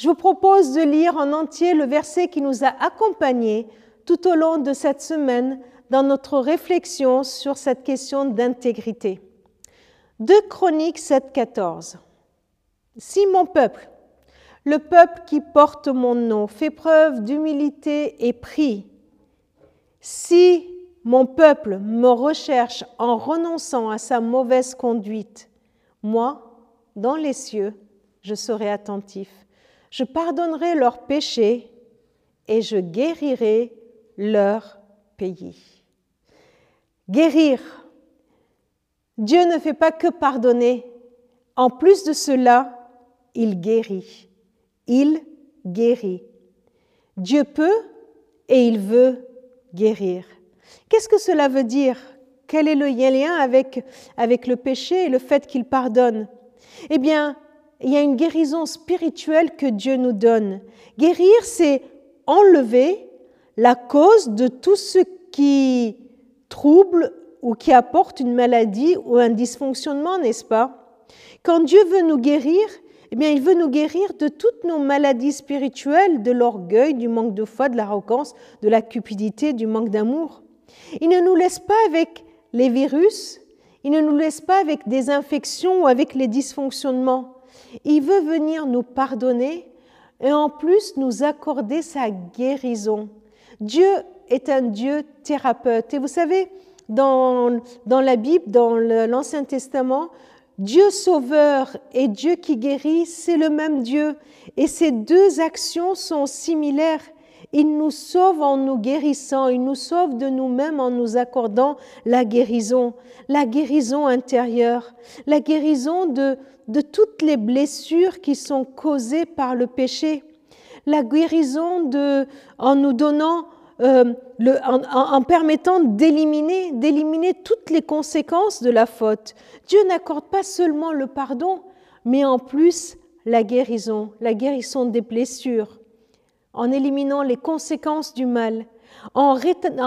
Je vous propose de lire en entier le verset qui nous a accompagnés tout au long de cette semaine dans notre réflexion sur cette question d'intégrité. 2 Chroniques 7.14. Si mon peuple, le peuple qui porte mon nom, fait preuve d'humilité et prie, si mon peuple me recherche en renonçant à sa mauvaise conduite, moi, dans les cieux, je serai attentif. Je pardonnerai leurs péchés et je guérirai leur pays. Guérir. Dieu ne fait pas que pardonner. En plus de cela, il guérit. Il guérit. Dieu peut et il veut guérir. Qu'est-ce que cela veut dire? Quel est le lien avec, avec le péché et le fait qu'il pardonne? Eh bien, il y a une guérison spirituelle que Dieu nous donne. Guérir, c'est enlever la cause de tout ce qui trouble ou qui apporte une maladie ou un dysfonctionnement, n'est-ce pas? Quand Dieu veut nous guérir, eh bien, il veut nous guérir de toutes nos maladies spirituelles, de l'orgueil, du manque de foi, de l'arrogance, de la cupidité, du manque d'amour. Il ne nous laisse pas avec les virus, il ne nous laisse pas avec des infections ou avec les dysfonctionnements. Il veut venir nous pardonner et en plus nous accorder sa guérison. Dieu est un Dieu thérapeute. Et vous savez, dans, dans la Bible, dans l'Ancien Testament, Dieu sauveur et Dieu qui guérit, c'est le même Dieu. Et ces deux actions sont similaires. Il nous sauve en nous guérissant, il nous sauve de nous-mêmes en nous accordant la guérison, la guérison intérieure, la guérison de, toutes les blessures qui sont causées par le péché, la guérison en nous donnant euh, en, en, permettant d'éliminer, d'éliminer toutes les conséquences de la faute. Dieu n'accorde pas seulement le pardon, mais en plus la guérison, la guérison des blessures, en éliminant les conséquences du mal, en,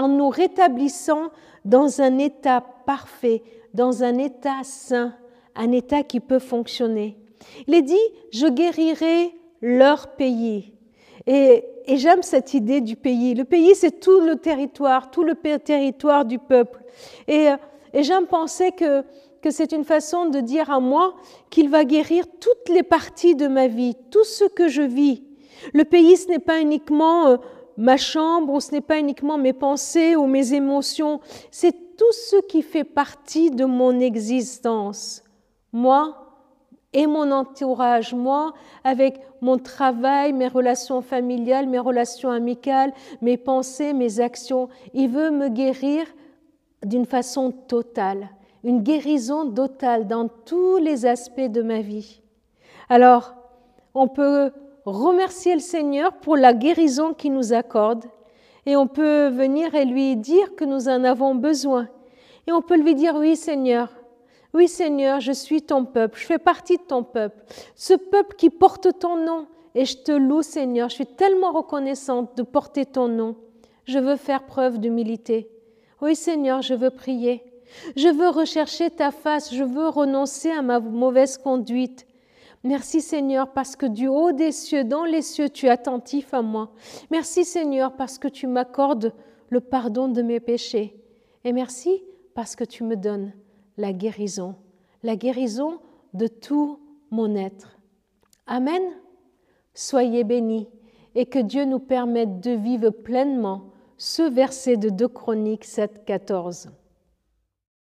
nous rétablissant dans un état parfait, dans un état sain, un état qui peut fonctionner. Il est dit, je guérirai leur pays. Et, j'aime cette idée du pays. Le pays, c'est tout le territoire, tout le territoire du peuple. Et, j'aime penser que c'est une façon de dire à moi qu'il va guérir toutes les parties de ma vie, tout ce que je vis. Le pays, ce n'est pas uniquement euh, ma chambre, ce n'est pas uniquement mes pensées ou mes émotions, c'est tout ce qui fait partie de mon existence. Moi, et mon entourage, moi, avec mon travail, mes relations familiales, mes relations amicales, mes pensées, mes actions. Il veut me guérir d'une façon totale, une guérison totale dans tous les aspects de ma vie. Alors, on peut remercier le Seigneur pour la guérison qu'il nous accorde et on peut venir et lui dire que nous en avons besoin. Et on peut lui dire, oui Seigneur, oui Seigneur, je suis ton peuple, je fais partie de ton peuple, ce peuple qui porte ton nom. Et je te loue Seigneur, je suis tellement reconnaissante de porter ton nom. Je veux faire preuve d'humilité. Oui Seigneur, je veux prier. Je veux rechercher ta face, je veux renoncer à ma mauvaise conduite. Merci Seigneur parce que du haut des cieux, dans les cieux, tu es attentif à moi. Merci Seigneur parce que tu m'accordes le pardon de mes péchés. Et merci parce que tu me donnes la guérison, la guérison de tout mon être. Amen. Soyez bénis et que Dieu nous permette de vivre pleinement ce verset de 2 Chroniques 7, 14.